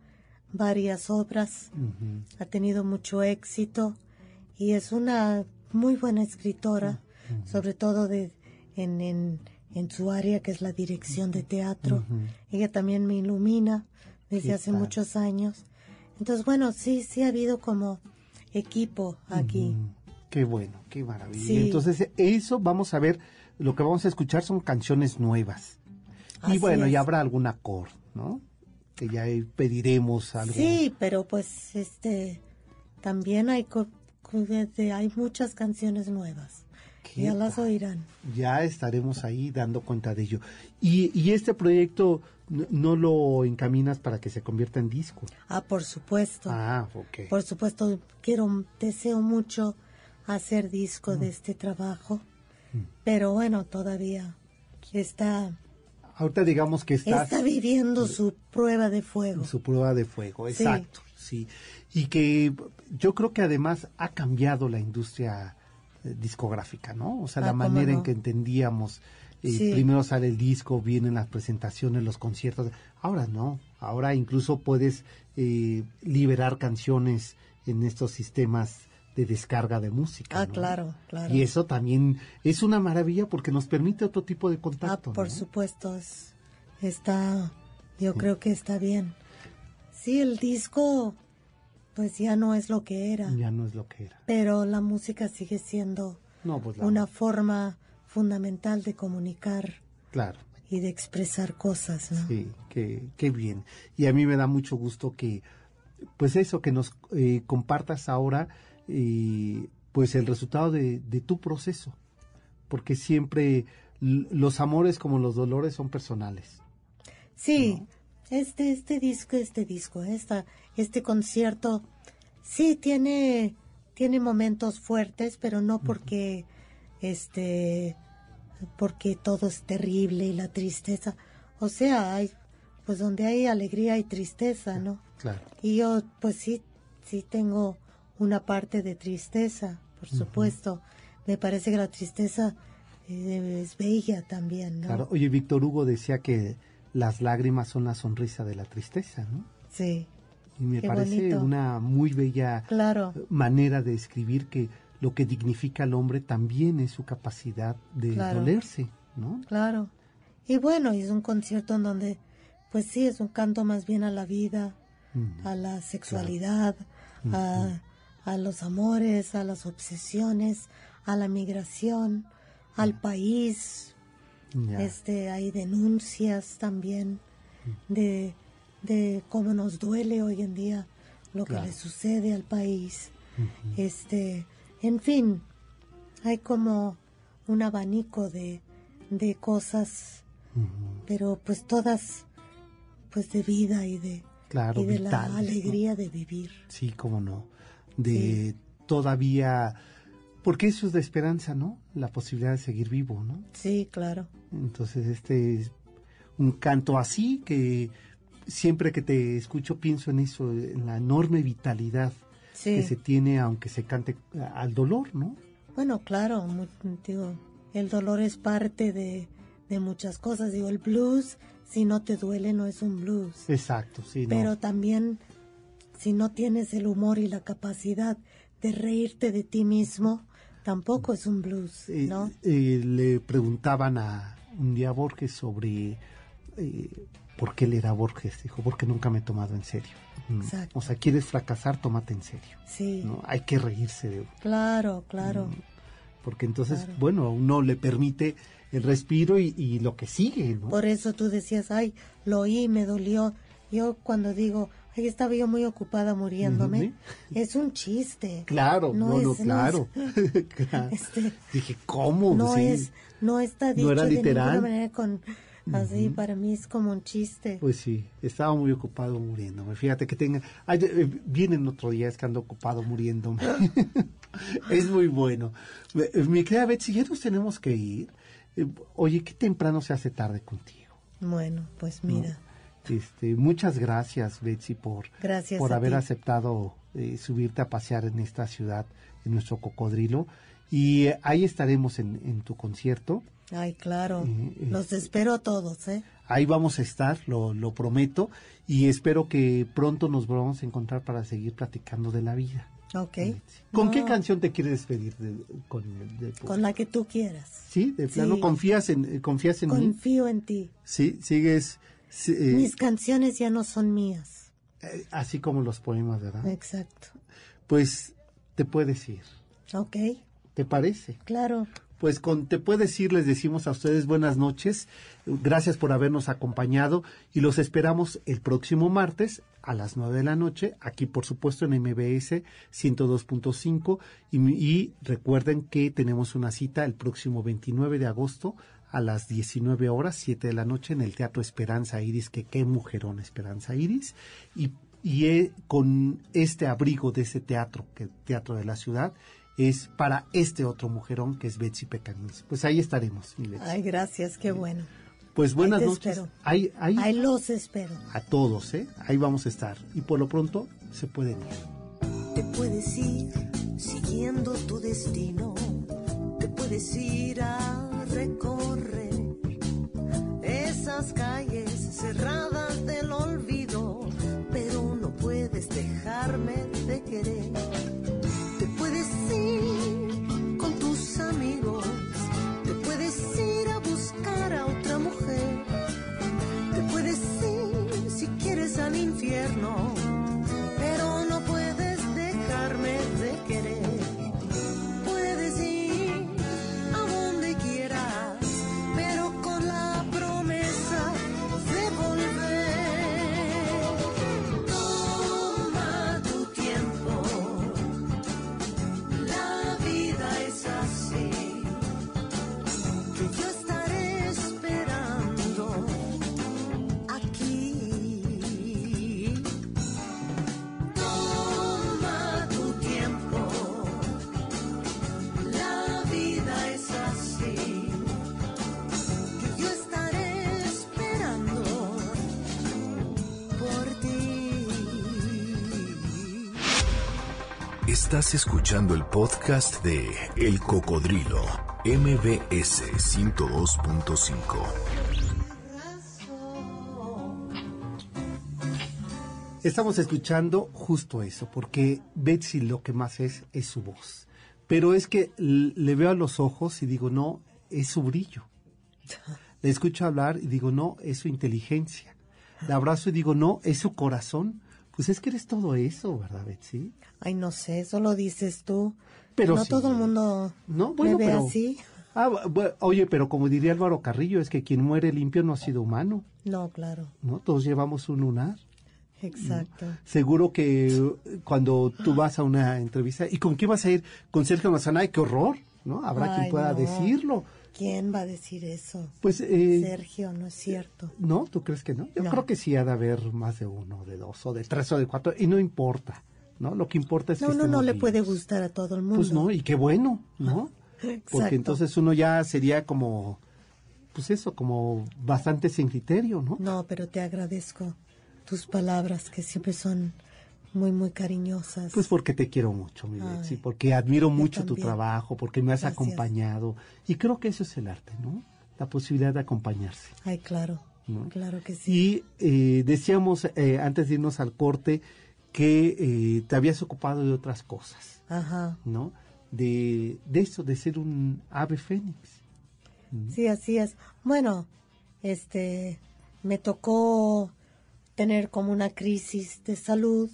Speaker 3: varias obras, ha tenido mucho éxito y es una muy buena escritora, sobre todo de en, en, en su área que es la dirección de teatro. Ella también me ilumina desde
Speaker 4: ¿Qué
Speaker 3: hace muchos años. Entonces, bueno, sí, sí ha habido como equipo aquí.
Speaker 4: Mm, Qué bueno, qué maravilla.
Speaker 3: Sí.
Speaker 4: Entonces, eso vamos a ver, lo que vamos a escuchar son canciones nuevas. y bueno,
Speaker 3: es.
Speaker 4: ya habrá algún acorde, ¿no? Que ya pediremos algo.
Speaker 3: Sí, pero pues este también hay hay muchas canciones nuevas.
Speaker 4: ¿Qué
Speaker 3: Ya las oirán.
Speaker 4: Ya estaremos ahí dando cuenta de ello. Y, y este proyecto no lo encaminas para que se convierta en disco.
Speaker 3: Ah, por supuesto.
Speaker 4: Ah, ok.
Speaker 3: Por supuesto, quiero deseo mucho hacer disco
Speaker 4: Mm.
Speaker 3: de este trabajo. Pero bueno, todavía está
Speaker 4: Ahorita digamos que estás
Speaker 3: está viviendo su prueba de fuego.
Speaker 4: su prueba de fuego, exacto, sí. Y que yo creo que además ha cambiado la industria discográfica, ¿no? O sea,
Speaker 3: Ah,
Speaker 4: la
Speaker 3: cómo
Speaker 4: manera en que entendíamos, eh,
Speaker 3: Sí.
Speaker 4: primero sale el disco, vienen las presentaciones, los conciertos. Ahora no, ahora incluso puedes eh, liberar canciones en estos sistemas de descarga de música.
Speaker 3: Ah,
Speaker 4: ¿no?
Speaker 3: claro, claro.
Speaker 4: Y eso también es una maravilla porque nos permite otro tipo de
Speaker 3: Ah,
Speaker 4: contacto.
Speaker 3: por
Speaker 4: ¿no?
Speaker 3: supuesto, es- está, yo creo que está bien. Sí, el disco, pues ya no es lo que era,
Speaker 4: Ya no es lo que era.
Speaker 3: pero la música sigue siendo
Speaker 4: No, pues
Speaker 3: una forma fundamental de comunicar
Speaker 4: Claro.
Speaker 3: y de expresar cosas, ¿no?
Speaker 4: Sí, qué, qué bien. Y a mí me da mucho gusto que, pues eso, que nos eh, compartas ahora, eh, pues el resultado de, de tu proceso. Porque siempre los amores como los dolores son personales.
Speaker 3: Sí, este, este disco, este disco, esta, este concierto, sí tiene, tiene momentos fuertes, pero no porque, este, porque todo es terrible y la tristeza. o sea, hay, pues donde hay alegría y tristeza, ¿no?
Speaker 4: Claro.
Speaker 3: Y yo, pues sí, sí tengo una parte de tristeza, por supuesto. Me parece que la tristeza eh, es bella también, ¿no?
Speaker 4: Claro. Oye, Víctor Hugo decía que las lágrimas son la sonrisa de la tristeza, ¿no?
Speaker 3: Sí.
Speaker 4: Y me
Speaker 3: Qué
Speaker 4: parece
Speaker 3: bonito.
Speaker 4: una muy bella
Speaker 3: Claro.
Speaker 4: manera de escribir que lo que dignifica al hombre también es su capacidad de
Speaker 3: Claro.
Speaker 4: dolerse, ¿no?
Speaker 3: Claro. Y bueno, es un concierto en donde, pues sí, es un canto más bien a la vida, a la sexualidad, a, a los amores, a las obsesiones, a la migración, al país. Este, hay denuncias también de, de cómo nos duele hoy en día lo
Speaker 4: Claro.
Speaker 3: que le sucede al país. Este, en fin, hay como un abanico de, de cosas, pero pues todas pues de vida y de,
Speaker 4: Claro,
Speaker 3: y de
Speaker 4: vitales,
Speaker 3: la
Speaker 4: ¿no?
Speaker 3: alegría de vivir.
Speaker 4: Sí, cómo no. De todavía, porque eso es de esperanza, ¿no? La posibilidad de seguir vivo, ¿no?
Speaker 3: Sí, claro.
Speaker 4: Entonces este es un canto así que siempre que te escucho pienso en eso, en la enorme vitalidad
Speaker 3: Sí.
Speaker 4: que se tiene aunque se cante al dolor, ¿no?
Speaker 3: Bueno, claro, mu- digo, el dolor es parte de, de muchas cosas. Digo, el blues, si no te duele, no es un blues.
Speaker 4: Exacto, sí, no.
Speaker 3: Pero también, si no tienes el humor y la capacidad de reírte de ti mismo, tampoco es un blues,
Speaker 4: Eh,
Speaker 3: ¿no?
Speaker 4: eh, le preguntaban a un día Borges sobre eh, por qué él era Borges. Dijo, porque nunca me he tomado en serio. Mm.
Speaker 3: Exacto.
Speaker 4: O sea, quieres fracasar, tómate en serio.
Speaker 3: Sí,
Speaker 4: ¿no? Hay que reírse de
Speaker 3: claro, claro.
Speaker 4: porque entonces,
Speaker 3: Claro.
Speaker 4: bueno, a uno le permite el respiro y, y lo que sigue, ¿no?
Speaker 3: Por eso tú decías, ay, lo oí, me dolió. Yo cuando digo, ay, estaba yo muy ocupada muriéndome,
Speaker 4: Ujú.
Speaker 3: es un chiste.
Speaker 4: Claro, no, no,
Speaker 3: es-
Speaker 4: claro.
Speaker 3: es-
Speaker 4: Claro.
Speaker 3: Este,
Speaker 4: Dije, ¿cómo?
Speaker 3: no
Speaker 4: Sí.
Speaker 3: es, no está
Speaker 4: No
Speaker 3: dicho
Speaker 4: era
Speaker 3: de
Speaker 4: literal.
Speaker 3: ninguna manera con así, para mí es como un chiste.
Speaker 4: Pues sí, estaba muy ocupado muriéndome. Fíjate que tenga... Ay, eh, vienen otro día, es que ando ocupado muriéndome. es muy bueno. Eh, Mi querida Betsy, ya nos tenemos que ir. Eh, Oye, qué temprano se hace tarde contigo.
Speaker 3: Bueno, pues mira,
Speaker 4: Este, muchas gracias, Betsy, por,
Speaker 3: Gracias
Speaker 4: por haber
Speaker 3: ti.
Speaker 4: aceptado eh, subirte a pasear en esta ciudad, en nuestro cocodrilo. Y eh, ahí estaremos en, en tu concierto.
Speaker 3: ay, claro,
Speaker 4: Eh, eh,
Speaker 3: los espero a todos, ¿eh?
Speaker 4: Ahí vamos a estar, lo, lo prometo. Y espero que pronto nos volvamos a encontrar para seguir platicando de la vida.
Speaker 3: Ok.
Speaker 4: Betsy. ¿Con
Speaker 3: No,
Speaker 4: qué canción te quieres despedir? de- con, de-
Speaker 3: Con la que tú quieras.
Speaker 4: ¿Sí? ¿De plano
Speaker 3: Sí.
Speaker 4: confías en, eh, confías en mí?
Speaker 3: Confío en ti.
Speaker 4: Sí, sigues... sí, eh,
Speaker 3: Mis canciones ya no son mías.
Speaker 4: eh, así como los poemas, ¿verdad?
Speaker 3: Exacto.
Speaker 4: Pues te puedes ir.
Speaker 3: Ok,
Speaker 4: ¿Te parece?
Speaker 3: claro.
Speaker 4: Pues con Te puedes ir les decimos a ustedes buenas noches. Gracias por habernos acompañado y los esperamos el próximo martes a las 9 de la noche, aquí por supuesto en MBS 102.5 y, y recuerden que tenemos una cita el próximo 29 de agosto a las 19 horas, 7 de la noche en el Teatro Esperanza Iris, que qué mujerón Esperanza Iris y y eh, con este abrigo de ese teatro, que el teatro de la ciudad, es para este otro mujerón que es Betsy Pecanins. Pues ahí estaremos, mi Betsy.
Speaker 3: Ay, gracias, qué bueno.
Speaker 4: pues buenas
Speaker 3: ahí te
Speaker 4: noches.
Speaker 3: espero.
Speaker 4: Ahí, ahí,
Speaker 3: Ahí los espero.
Speaker 4: a todos, ¿eh? Ahí vamos a estar. Y por lo pronto se pueden ir.
Speaker 6: Te puedes ir siguiendo tu destino, te puedes ir a recorrer esas calles cerradas del olvido, pero no puedes dejarme de querer. Infierno
Speaker 2: Estás escuchando el podcast de El Cocodrilo, MBS 102.5.
Speaker 4: Estamos escuchando justo eso, porque Betsy lo que más es es su voz. Pero es que le veo a los ojos y digo, no, es su brillo. Le escucho hablar y digo, no, es su inteligencia. La abrazo y digo, no, es su corazón. Pues es que eres todo eso, ¿verdad, Betsy?
Speaker 3: Ay, no sé, eso lo dices tú.
Speaker 4: Pero
Speaker 3: no
Speaker 4: sí.
Speaker 3: todo el mundo
Speaker 4: No, bueno,
Speaker 3: me ve
Speaker 4: pero...
Speaker 3: así.
Speaker 4: Ah, bu- oye, pero como diría Álvaro Carrillo, es que quien muere limpio no ha sido humano,
Speaker 3: No, claro,
Speaker 4: ¿no? Todos llevamos un lunar.
Speaker 3: exacto.
Speaker 4: Seguro que eh, cuando tú vas a una entrevista, ¿y con quién vas a ir? Con Sergio Mazana, ¡ay, qué horror! ¿No? Habrá quien pueda
Speaker 3: no.
Speaker 4: decirlo.
Speaker 3: ¿Quién va a decir eso?
Speaker 4: Pues, eh,
Speaker 3: Sergio, no es cierto.
Speaker 4: ¿no? ¿Tú crees que no? Yo
Speaker 3: No.
Speaker 4: creo que sí ha de haber más de uno, de dos, o de tres, o de cuatro, y no importa, ¿no? Lo que importa es
Speaker 3: No,
Speaker 4: que
Speaker 3: uno no
Speaker 4: estemos
Speaker 3: le puede gustar a todo el mundo.
Speaker 4: Pues no, y qué bueno, ¿no?
Speaker 3: Exacto.
Speaker 4: Porque entonces uno ya sería como, pues eso, como bastante sin criterio, ¿no?
Speaker 3: No, pero te agradezco tus palabras que siempre son muy, muy cariñosas.
Speaker 4: Pues porque te quiero mucho, mi
Speaker 3: Ay,
Speaker 4: Betsy, porque admiro mucho tu trabajo, porque me has
Speaker 3: Gracias.
Speaker 4: acompañado. Y creo que eso es el arte, ¿no? La posibilidad de acompañarse.
Speaker 3: Ay, claro,
Speaker 4: ¿no?
Speaker 3: claro que sí.
Speaker 4: Y eh, decíamos eh, antes de irnos al corte que eh, te habías ocupado de otras cosas,
Speaker 3: Ajá.
Speaker 4: ¿no? De, de eso, de ser un ave fénix.
Speaker 3: Sí, así es. Bueno, este, me tocó tener como una crisis de salud.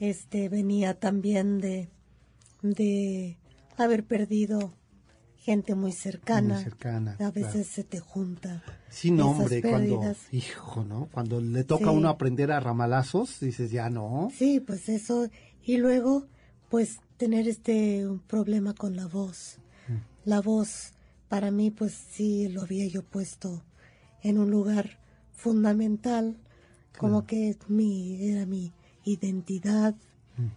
Speaker 3: Este, venía también de, de haber perdido gente muy cercana.
Speaker 4: Muy cercana,
Speaker 3: A veces
Speaker 4: claro.
Speaker 3: se te junta.
Speaker 4: Sí, no, hombre, cuando, hijo, ¿no? Cuando le toca a uno aprender a ramalazos, dices, ya no.
Speaker 3: Sí, pues eso. Y luego, pues tener este un problema con la voz.
Speaker 4: Mm.
Speaker 3: La voz, para mí, pues sí lo había yo puesto en un lugar fundamental, como que mi, era mi identidad,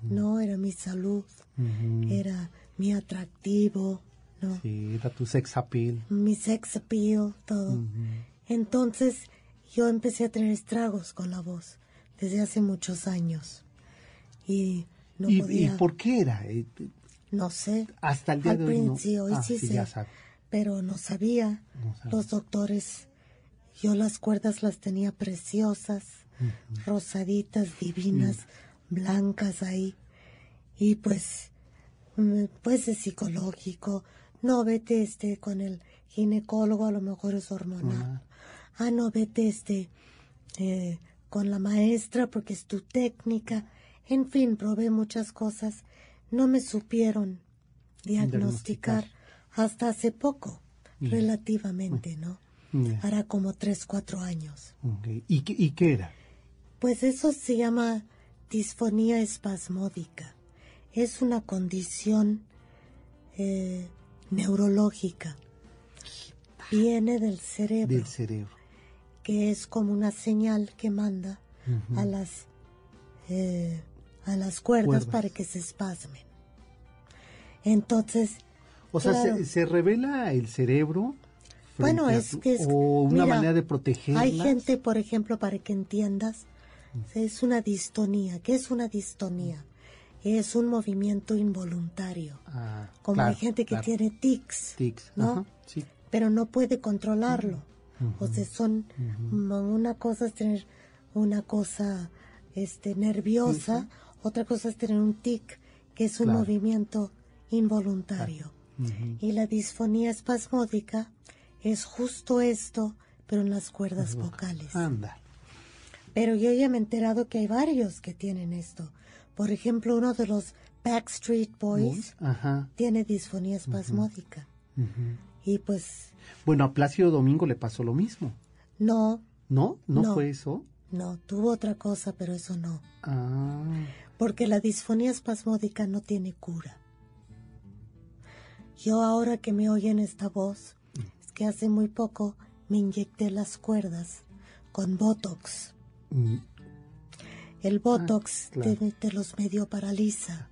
Speaker 3: ¿no? Era mi salud, era mi atractivo, ¿no?
Speaker 4: Sí, era tu sex appeal.
Speaker 3: mi sex appeal, todo. Entonces yo empecé a tener estragos con la voz desde hace muchos años. Y no
Speaker 4: ¿Y,
Speaker 3: podía,
Speaker 4: ¿Y por qué era? Eh,
Speaker 3: no sé.
Speaker 4: Hasta el día
Speaker 3: Al
Speaker 4: de hoy no.
Speaker 3: hoy
Speaker 4: Ah,
Speaker 3: sí,
Speaker 4: sí,
Speaker 3: sé, pero no sabía.
Speaker 4: No.
Speaker 3: Los doctores, yo las cuerdas las tenía preciosas, rosaditas, divinas, blancas ahí. Y pues, mm, pues es psicológico. No, vete este con el ginecólogo, a lo mejor es hormonal. Ah, no, vete este eh, con la maestra porque es tu técnica. En fin, probé muchas cosas. No me supieron diagnosticar hasta hace poco, relativamente, ¿no? Hará como tres, cuatro años.
Speaker 4: ¿Y, qué- ¿Y qué era?
Speaker 3: Pues eso se llama disfonía espasmódica. Es una condición eh, neurológica. Viene del cerebro,
Speaker 4: Del cerebro.
Speaker 3: que es como una señal que manda a las eh, a las cuerdas,
Speaker 4: Cuerdas.
Speaker 3: para que se espasmen. Entonces,
Speaker 4: O sea, se, se revela el cerebro.
Speaker 3: Bueno, es que es...
Speaker 4: O una
Speaker 3: mira,
Speaker 4: manera de protegerlas.
Speaker 3: Hay gente, por ejemplo, para que entiendas, es una distonía. ¿Qué es una distonía? Es un movimiento involuntario.
Speaker 4: Ah,
Speaker 3: Como
Speaker 4: claro,
Speaker 3: hay gente que
Speaker 4: claro.
Speaker 3: tiene tics,
Speaker 4: Tics,
Speaker 3: ¿no?
Speaker 4: ajá, sí.
Speaker 3: Pero no puede controlarlo. O sea, son... Una cosa es tener una cosa este, nerviosa, otra cosa es tener un tic, que es un
Speaker 4: Claro.
Speaker 3: movimiento involuntario. Y la disfonía espasmódica es justo esto, pero en las cuerdas vocales.
Speaker 4: Anda.
Speaker 3: Pero yo ya me he enterado que hay varios que tienen esto. Por ejemplo, uno de los Backstreet Boys
Speaker 4: Ajá.
Speaker 3: tiene disfonía espasmódica. Y pues,
Speaker 4: Bueno, a Plácido Domingo le pasó lo mismo.
Speaker 3: no,
Speaker 4: ¿No? ¿No,
Speaker 3: No.
Speaker 4: fue eso?
Speaker 3: no, tuvo otra cosa, pero eso no.
Speaker 4: Ah.
Speaker 3: Porque la disfonía espasmódica no tiene cura. Yo ahora que me oyen esta voz, es que hace muy poco me inyecté las cuerdas con Botox. El Botox
Speaker 4: Ah, claro.
Speaker 3: te, te los medio paraliza.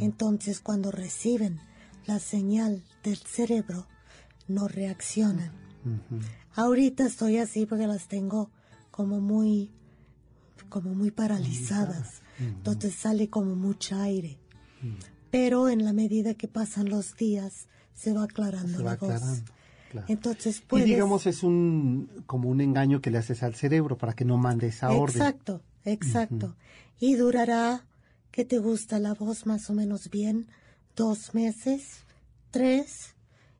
Speaker 3: Entonces cuando reciben la señal del cerebro, no reaccionan. Ahorita estoy así porque las tengo como muy, como muy paralizadas. Entonces sale como mucha aire. pero en la medida que pasan los días se va aclarando
Speaker 4: Se va
Speaker 3: la voz.
Speaker 4: aclarando, claro.
Speaker 3: Entonces
Speaker 4: Y digamos es un como un engaño que le haces al cerebro para que no mande esa orden.
Speaker 3: Exacto, exacto. Y durará, ¿qué te gusta la voz más o menos bien? Dos meses, tres,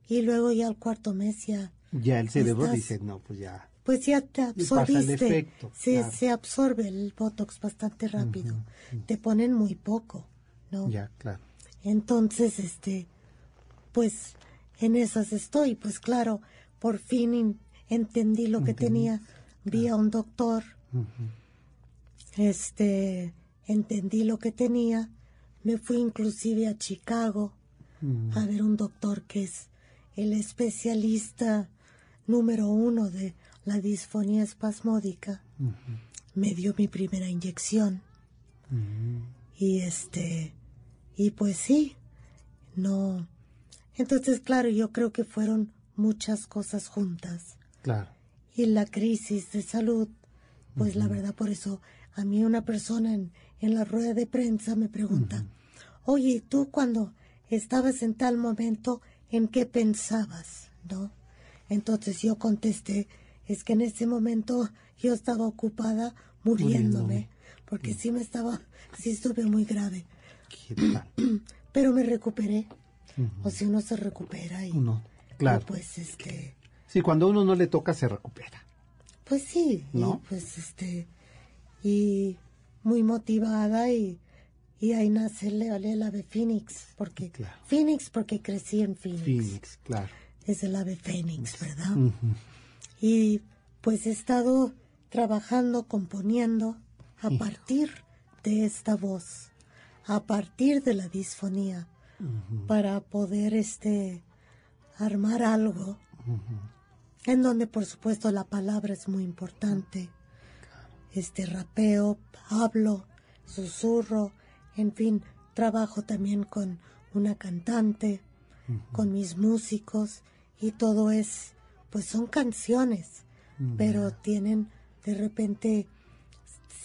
Speaker 3: y luego ya al cuarto mes ya,
Speaker 4: Ya el cerebro
Speaker 3: Estás-
Speaker 4: dice, no, pues ya.
Speaker 3: pues ya te absorbiste.
Speaker 4: efecto,
Speaker 3: se,
Speaker 4: claro.
Speaker 3: se absorbe el botox bastante rápido. Te ponen muy poco, ¿no?
Speaker 4: Ya, claro.
Speaker 3: Entonces, este, pues en esas estoy, pues claro, por fin in- entendí lo que tenía, vi a un doctor, este, entendí lo que tenía, me fui inclusive a Chicago a ver un doctor que es el especialista número uno de la disfonía espasmódica, me dio mi primera inyección. Y este, y pues sí, no. Entonces, claro, yo creo que fueron muchas cosas juntas.
Speaker 4: Claro.
Speaker 3: Y la crisis de salud, pues la verdad, por eso a mí una persona en, en la rueda de prensa me pregunta, oye, ¿y tú cuando estabas en tal momento, en qué pensabas? ¿No? Entonces yo contesté, es que en ese momento yo estaba ocupada muriéndome,
Speaker 4: Muriéndome.
Speaker 3: porque sí me estaba, sí estuve muy grave,
Speaker 4: ¿Qué tal?
Speaker 3: pero me recuperé. O si uno se recupera y,
Speaker 4: Uno, claro.
Speaker 3: y pues este,
Speaker 4: Sí, cuando uno no le toca se recupera.
Speaker 3: Pues sí,
Speaker 4: ¿No?
Speaker 3: y pues este, y muy motivada y, y ahí nace el, el ave Phoenix, porque
Speaker 4: Claro.
Speaker 3: Phoenix porque crecí en Phoenix,
Speaker 4: Phoenix, claro.
Speaker 3: es el ave Phoenix, ¿verdad? Y pues he estado trabajando, componiendo a partir de esta voz, a partir de la disfonía, para poder este armar algo en donde por supuesto la palabra es muy importante. Este rapeo, hablo, susurro, en fin, trabajo también con una cantante, con mis músicos y todo es, pues son canciones, pero tienen de repente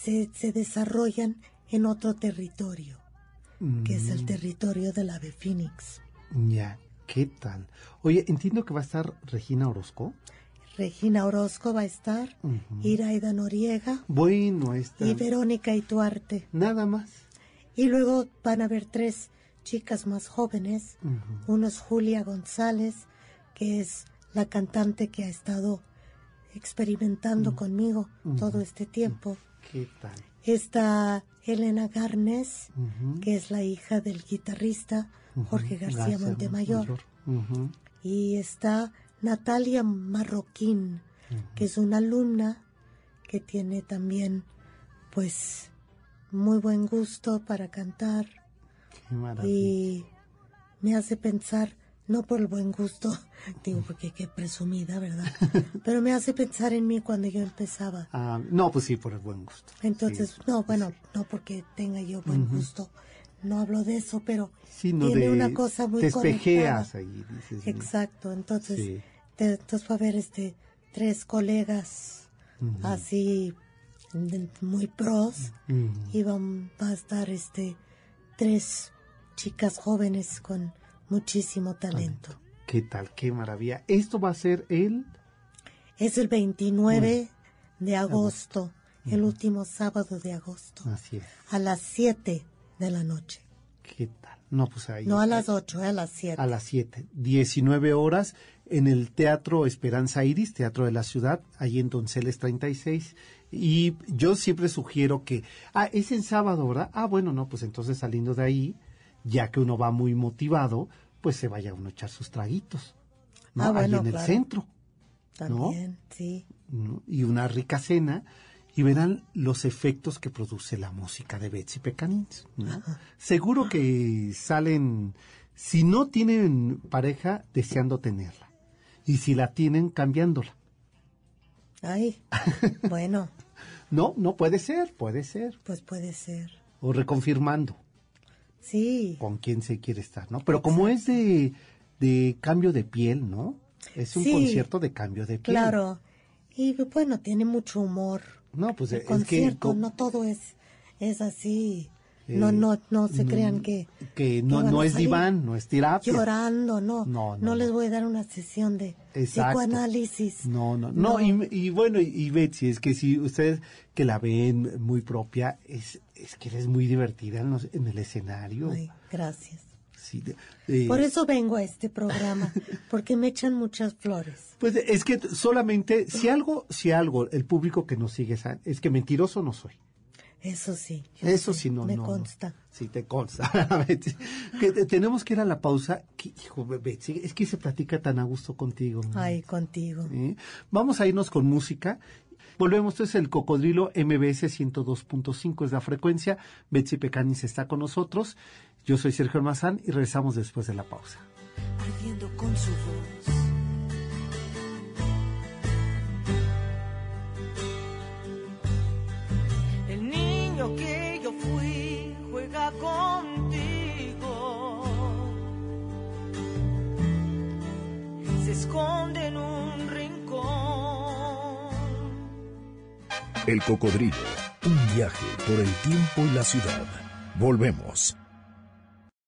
Speaker 3: se, se desarrollan en otro territorio, que es el territorio del ave Phoenix.
Speaker 4: Ya, ¿qué tal? Oye, entiendo que va a estar Regina Orozco.
Speaker 3: Regina Orozco va a estar, Iraida Noriega
Speaker 4: Bueno, está.
Speaker 3: y Verónica Ituarte.
Speaker 4: Nada más.
Speaker 3: Y luego van a haber tres chicas más jóvenes. Uno es Julia González, que es la cantante que ha estado experimentando conmigo todo este tiempo.
Speaker 4: ¿Qué tal?
Speaker 3: Está Elena Garnes, que es la hija del guitarrista Jorge García Montemayor. Y está Natalia Marroquín, que es una alumna que tiene también, pues, muy buen gusto para cantar.
Speaker 4: Qué maravilla.
Speaker 3: y me hace pensar, no por el buen gusto, digo porque qué presumida, ¿verdad? Pero me hace pensar en mí cuando yo empezaba.
Speaker 4: Ah, no, pues sí, por el buen gusto.
Speaker 3: Entonces,
Speaker 4: Sí.
Speaker 3: no, bueno, no porque tenga yo buen gusto, no hablo de eso, pero
Speaker 4: Sí, no
Speaker 3: tiene
Speaker 4: de-
Speaker 3: una cosa muy
Speaker 4: te espejeas ahí, dices.
Speaker 3: Exacto, entonces,
Speaker 4: Sí.
Speaker 3: te- entonces va a haber este tres colegas así muy pros y van, va a estar este tres chicas jóvenes con muchísimo talento.
Speaker 4: ¿Qué tal? Qué maravilla. Esto va a ser el...
Speaker 3: Es el 29 de agosto, el último sábado de agosto,
Speaker 4: Así es.
Speaker 3: a las 7 de la noche.
Speaker 4: ¿Qué tal? No, pues ahí.
Speaker 3: No a las 8, a las 7.
Speaker 4: a las 7, 19 horas en el Teatro Esperanza Iris, Teatro de la Ciudad, ahí en Donceles 36. Y yo siempre sugiero que, ah, es en sábado, ¿verdad? Ah, bueno, no, pues entonces saliendo de ahí, ya que uno va muy motivado, pues se vaya uno a echar sus traguitos, ¿no?
Speaker 3: Ah, bueno,
Speaker 4: ahí en el
Speaker 3: claro.
Speaker 4: centro,
Speaker 3: También, sí.
Speaker 4: Y una rica cena. Y verán los efectos que produce la música de Betsy Pecanins. ¿no? Seguro que salen, si no tienen pareja, deseando tenerla. Y si la tienen, cambiándola.
Speaker 3: Ay, bueno,
Speaker 4: No, no puede ser, puede ser.
Speaker 3: pues puede ser.
Speaker 4: O reconfirmando
Speaker 3: Sí,
Speaker 4: con quién se quiere estar, ¿no? Pero como es de, de cambio de piel, ¿no? Es un
Speaker 3: Sí.
Speaker 4: concierto de cambio de piel.
Speaker 3: claro. Y bueno, tiene mucho humor.
Speaker 4: No, pues
Speaker 3: el
Speaker 4: es que
Speaker 3: concierto,
Speaker 4: co-
Speaker 3: no todo es, es así no,
Speaker 4: eh,
Speaker 3: no, no se crean que...
Speaker 4: que no,
Speaker 3: van
Speaker 4: no es diván, no es terapia.
Speaker 3: Llorando, no.
Speaker 4: No,
Speaker 3: No,
Speaker 4: no,
Speaker 3: les
Speaker 4: no.
Speaker 3: voy a dar una sesión de
Speaker 4: Exacto.
Speaker 3: psicoanálisis.
Speaker 4: No, no, no, Y, y bueno, y, Betsy, es que si ustedes que la ven muy propia, es, es que eres muy divertida en, los- en el escenario.
Speaker 3: Ay, gracias.
Speaker 4: Sí, eh,
Speaker 3: Por eso vengo a este programa, porque me echan muchas flores.
Speaker 4: Pues es que solamente, si algo, si algo, el público que nos sigue es que mentiroso no soy.
Speaker 3: Eso sí.
Speaker 4: Eso sí, no,
Speaker 3: Me
Speaker 4: no, no.
Speaker 3: consta.
Speaker 4: Sí, te consta. Que te- tenemos que ir a la pausa. Que, hijo, Betsy, es que se platica tan a gusto contigo.
Speaker 3: Ay, contigo.
Speaker 4: Vamos a irnos con música. Volvemos, esto es el Cocodrilo MBS 102.5 es la frecuencia. Betsy Pecanis está con nosotros. Yo soy Sergio Almazán y regresamos después de la pausa.
Speaker 6: ardiendo con su voz.
Speaker 2: El cocodrilo. Un viaje por el tiempo y la ciudad. Volvemos.